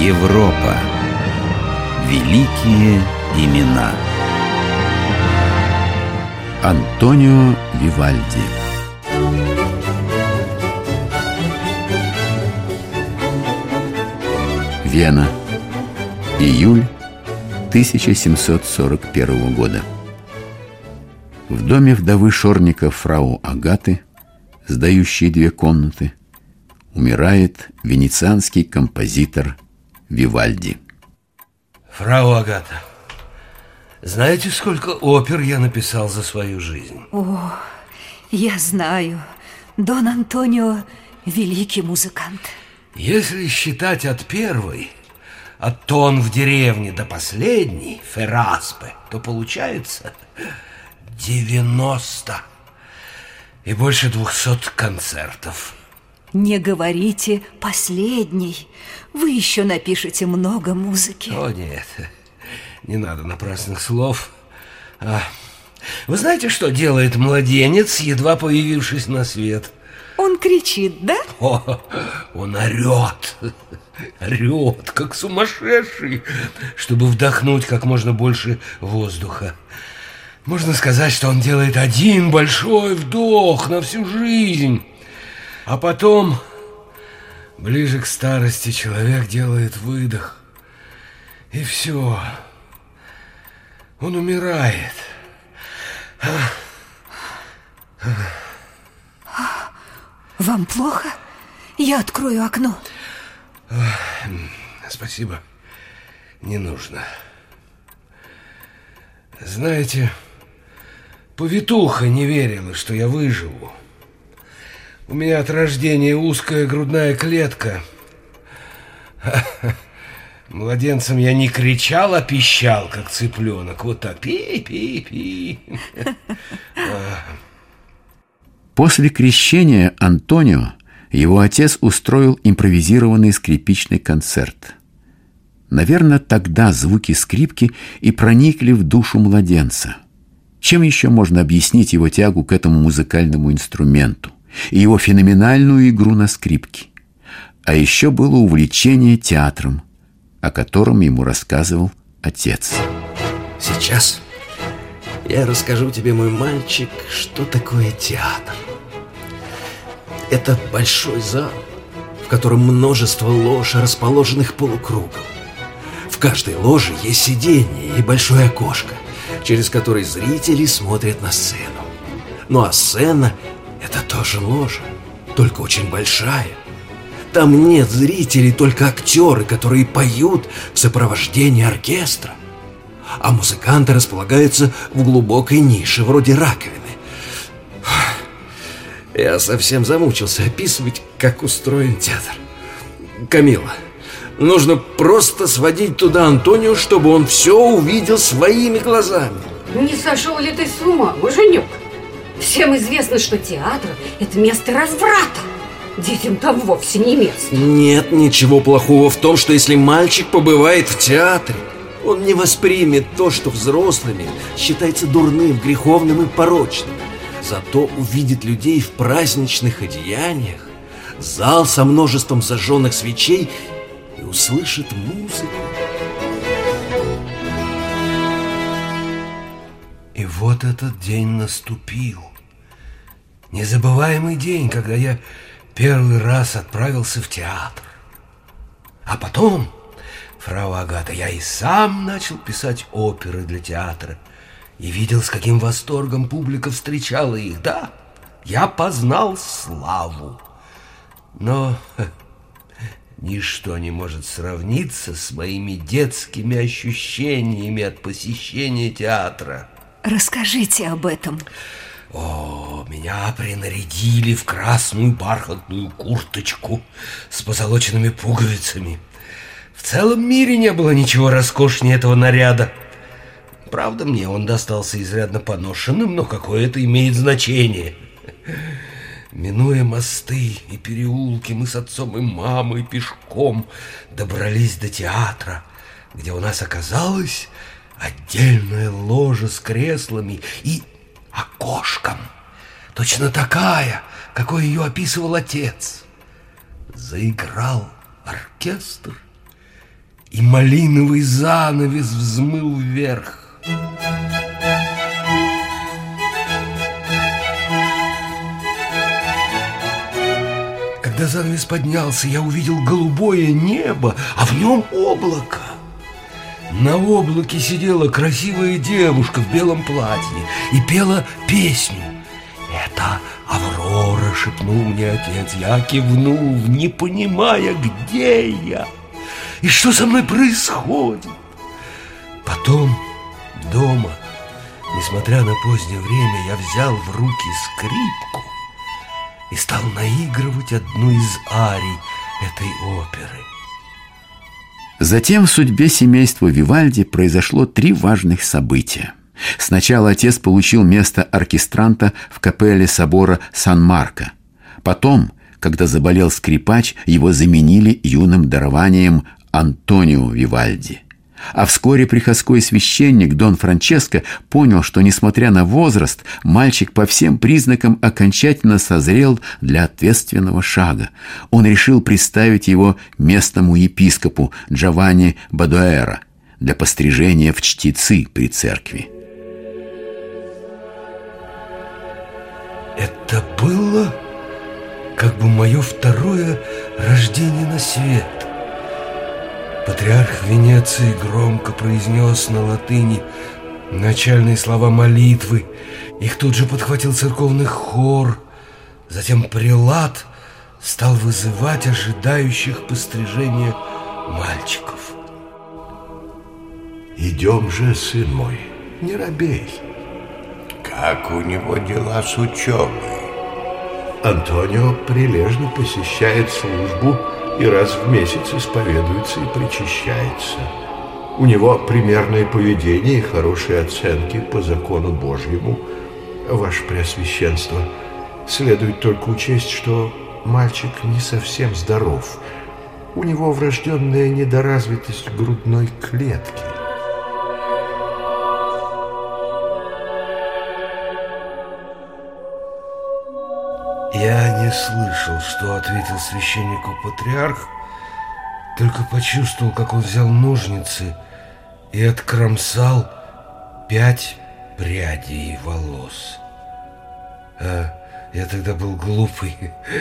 Европа. Великие имена. Антонио Вивальди. Вена. Июль 1741 года. В доме вдовы Шорника фрау Агаты, сдающей две комнаты, умирает венецианский композитор Вивальди. Фрау Агата, знаете, сколько опер я написал за свою жизнь? О, я знаю. Дон Антонио – великий музыкант. Если считать от первой, от тон в деревне до последней, Фераспе, то получается 90 и больше 200 концертов. Не говорите «последний». Вы еще напишете много музыки. О, нет, не надо напрасных слов. А, вы знаете, что делает младенец, едва появившись на свет? Он кричит, да? О, он орет, орет, как сумасшедший, чтобы вдохнуть как можно больше воздуха. Можно сказать, что он делает один большой вдох на всю жизнь. А потом, ближе к старости, человек делает выдох. И все. Он умирает. Вам плохо? Я открою окно. Спасибо. Не нужно. Знаете, повитуха не верила, что я выживу. У меня от рождения узкая грудная клетка. Младенцем я не кричал, а пищал, как цыпленок. Вот так. Пи-пи-пи. После крещения Антонио его отец устроил импровизированный скрипичный концерт. Наверное, тогда звуки скрипки и проникли в душу младенца. Чем еще можно объяснить его тягу к этому музыкальному инструменту? И его феноменальную игру на скрипке. А еще было увлечение театром, о котором ему рассказывал отец. Сейчас я расскажу тебе, мой мальчик, что такое театр. Это большой зал, в котором множество лож, расположенных полукругом. В каждой ложе есть сиденье и большое окошко, через которое зрители смотрят на сцену. Ну а сцена тоже ложа, только очень большая. Там нет зрителей, только актеры, которые поют в сопровождении оркестра. А музыканты располагаются в глубокой нише, вроде раковины. Я совсем замучился описывать, как устроен театр. Камила, нужно просто сводить туда Антонио, чтобы он все увидел своими глазами. Не сошел ли ты с ума, муженек? Всем известно, что театр – это место разврата. Детям там вовсе не место. Нет ничего плохого в том, что если мальчик побывает в театре, он не воспримет то, что взрослыми считается дурным, греховным и порочным. Зато увидит людей в праздничных одеяниях, зал со множеством зажженных свечей и услышит музыку. Вот этот день наступил. Незабываемый день, когда я первый раз отправился в театр. А потом, фрау Агата, я и сам начал писать оперы для театра и видел, с каким восторгом публика встречала их. Да, я познал славу. Но ничто не может сравниться с моими детскими ощущениями от посещения театра. Расскажите об этом. О, меня принарядили в красную бархатную курточку с позолоченными пуговицами. В целом мире не было ничего роскошнее этого наряда. Правда, мне он достался изрядно поношенным, но какое это имеет значение. Минуя мосты и переулки, мы с отцом и мамой пешком добрались до театра, где у нас оказалось отдельная ложа с креслами и окошком. Точно такая, какой ее описывал отец. Заиграл оркестр, и малиновый занавес взмыл вверх. Когда занавес поднялся, я увидел голубое небо, а в нем облако. На облаке сидела красивая девушка в белом платье и пела песню. «Это Аврора!» — шепнул мне отец. Я кивнул, не понимая, где я и что со мной происходит. Потом дома, несмотря на позднее время, я взял в руки скрипку и стал наигрывать одну из арий этой оперы. Затем в судьбе семейства Вивальди произошло три важных события. Сначала отец получил место оркестранта в капелле собора Сан-Марко. Потом, когда заболел скрипач, его заменили юным дарованием Антонио Вивальди. А вскоре приходской священник Дон Франческо понял, что, несмотря на возраст, мальчик по всем признакам окончательно созрел для ответственного шага. Он решил представить его местному епископу Джованни Бадуэра для пострижения в чтецы при церкви. Это было как бы мое второе рождение на свет. Патриарх Венеции громко произнес на латыни начальные слова молитвы. Их тут же подхватил церковный хор. Затем прилад стал вызывать ожидающих пострижения мальчиков. Идем же, сын мой, не робей. Как у него дела с учебой? Антонио прилежно посещает службу и раз в месяц исповедуется и причащается. У него примерное поведение и хорошие оценки по закону Божьему. Ваше Преосвященство, следует только учесть, что мальчик не совсем здоров. У него врожденная недоразвитость грудной клетки. Я не слышал, что ответил священнику патриарх, только почувствовал, как он взял ножницы и откромсал пять прядей волос. А я тогда был глупый,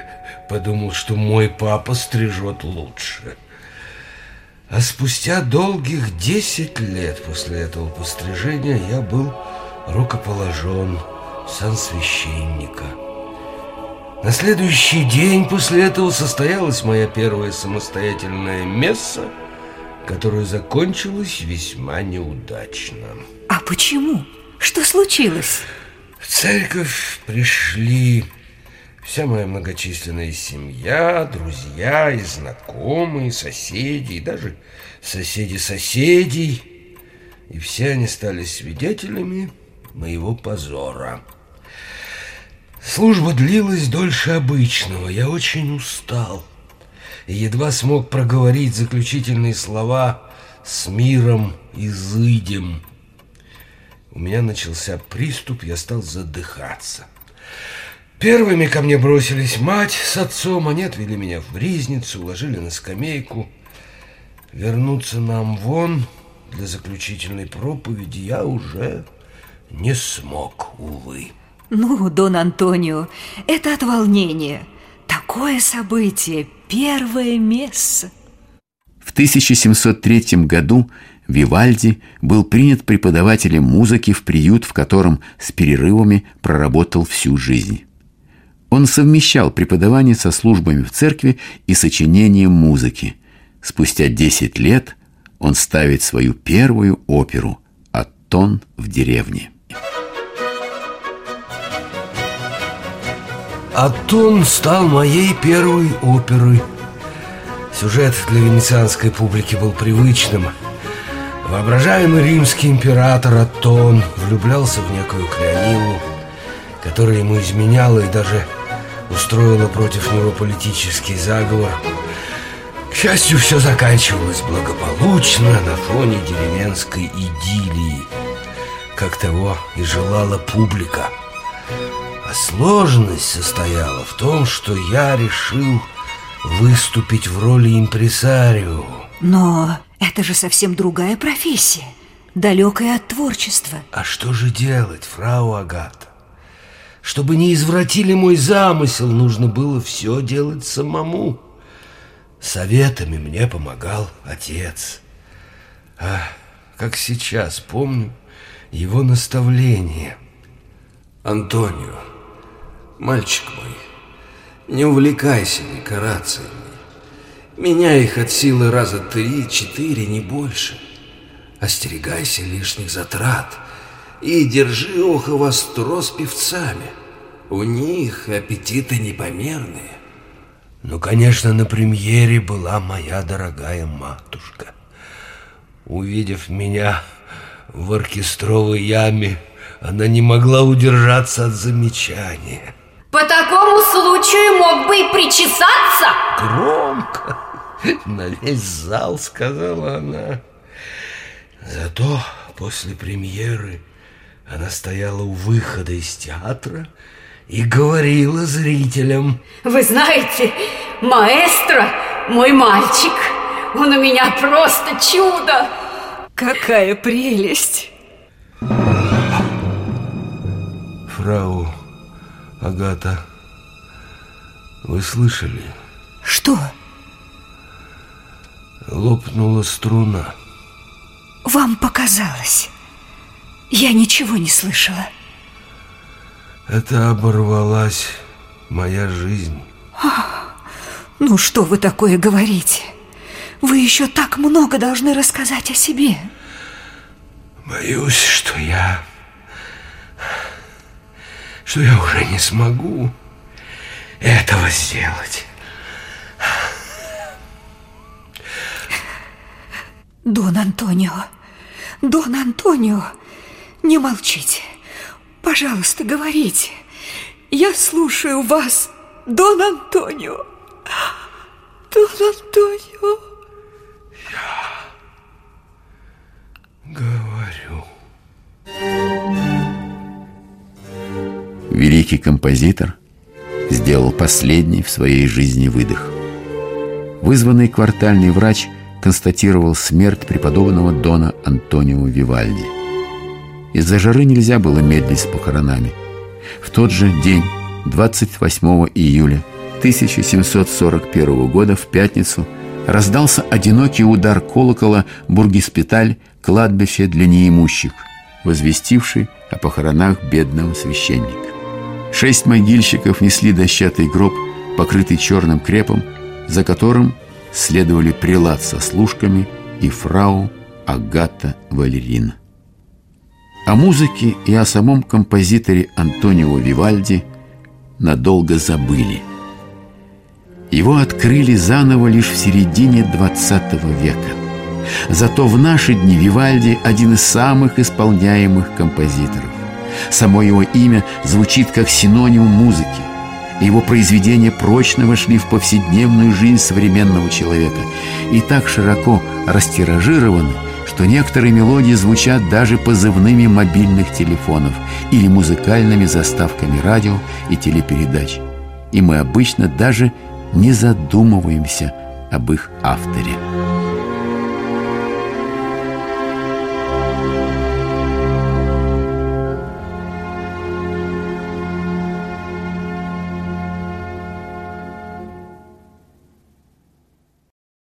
подумал, что мой папа стрижет лучше. А спустя долгих десять лет после этого пострижения я был рукоположен сан священника. На следующий день после этого состоялась моя первая самостоятельная месса, которая закончилась весьма неудачно. А почему? Что случилось? В церковь пришли вся моя многочисленная семья, друзья и знакомые, соседи, и даже соседи соседей. И все они стали свидетелями моего позора. Служба длилась дольше обычного. Я очень устал и едва смог проговорить заключительные слова «с миром изыдем». У меня начался приступ, я стал задыхаться. Первыми ко мне бросились мать с отцом, они отвели меня в ризницу, уложили на скамейку. Вернуться нам вон для заключительной проповеди я уже не смог, увы. Ну, Дон Антонио, это от волнения. Такое событие, первое место. В 1703 году Вивальди был принят преподавателем музыки в приют, в котором с перерывами проработал всю жизнь. Он совмещал преподавание со службами в церкви и сочинением музыки. Спустя 10 лет он ставит свою первую оперу «Аттон в деревне». Атон стал моей первой оперой. Сюжет для венецианской публики был привычным. Воображаемый римский император Атон влюблялся в некую Клеонилу, которая ему изменяла и даже устроила против него политический заговор. К счастью, все заканчивалось благополучно на фоне деревенской идиллии, как того и желала публика. А сложность состояла в том, что я решил выступить в роли импресарио. Но Это же совсем другая профессия, далекая от творчества. А что же делать, фрау Агата? Чтобы не извратили мой замысел, нужно было все делать самому. Советами мне помогал отец. А как сейчас помню его наставление. Антонио, мальчик мой, не увлекайся декорациями. Меняй их от силы раза три-четыре, не больше. Остерегайся лишних затрат и держи ухо востро с певцами. У них аппетиты непомерные. Ну, конечно, на премьере была моя дорогая матушка. Увидев меня в оркестровой яме, она не могла удержаться от замечания. По такому случаю мог бы и причесаться. Громко, на весь зал, сказала она. Зато после премьеры она стояла у выхода из театра и говорила зрителям. Вы знаете, маэстро, мой мальчик, он у меня просто чудо. Какая прелесть! Фрау Агата, вы слышали? Что? Лопнула струна. Вам показалось. Я ничего не слышала. Это оборвалась моя жизнь. Ну что вы такое говорите? Вы еще так много должны рассказать о себе. Боюсь, что я... Что я уже не смогу этого сделать. Дон Антонио, Дон Антонио, не молчите. Пожалуйста, говорите. Я слушаю вас, Дон Антонио. Дон Антонио. Великий композитор сделал последний в своей жизни выдох. Вызванный квартальный врач констатировал смерть преподобного Дона Антонио Вивальди. Из-за жары нельзя было медлить с похоронами. В тот же день, 28 июля 1741 года, в пятницу, раздался одинокий удар колокола «Бургиспиталь» кладбище для неимущих, возвестивший о похоронах бедного священника. Шесть могильщиков несли дощатый гроб, покрытый черным крепом, за которым следовали прилад со служками и фрау Агата Валерина. О музыке и о самом композиторе Антонио Вивальди надолго забыли. Его открыли заново лишь в середине 20 века. Зато в наши дни Вивальди – один из самых исполняемых композиторов. Само его имя звучит как синоним музыки. Его произведения прочно вошли в повседневную жизнь современного человека и так широко растиражированы, что некоторые мелодии звучат даже позывными мобильных телефонов или музыкальными заставками радио и телепередач. И мы обычно даже не задумываемся об их авторе.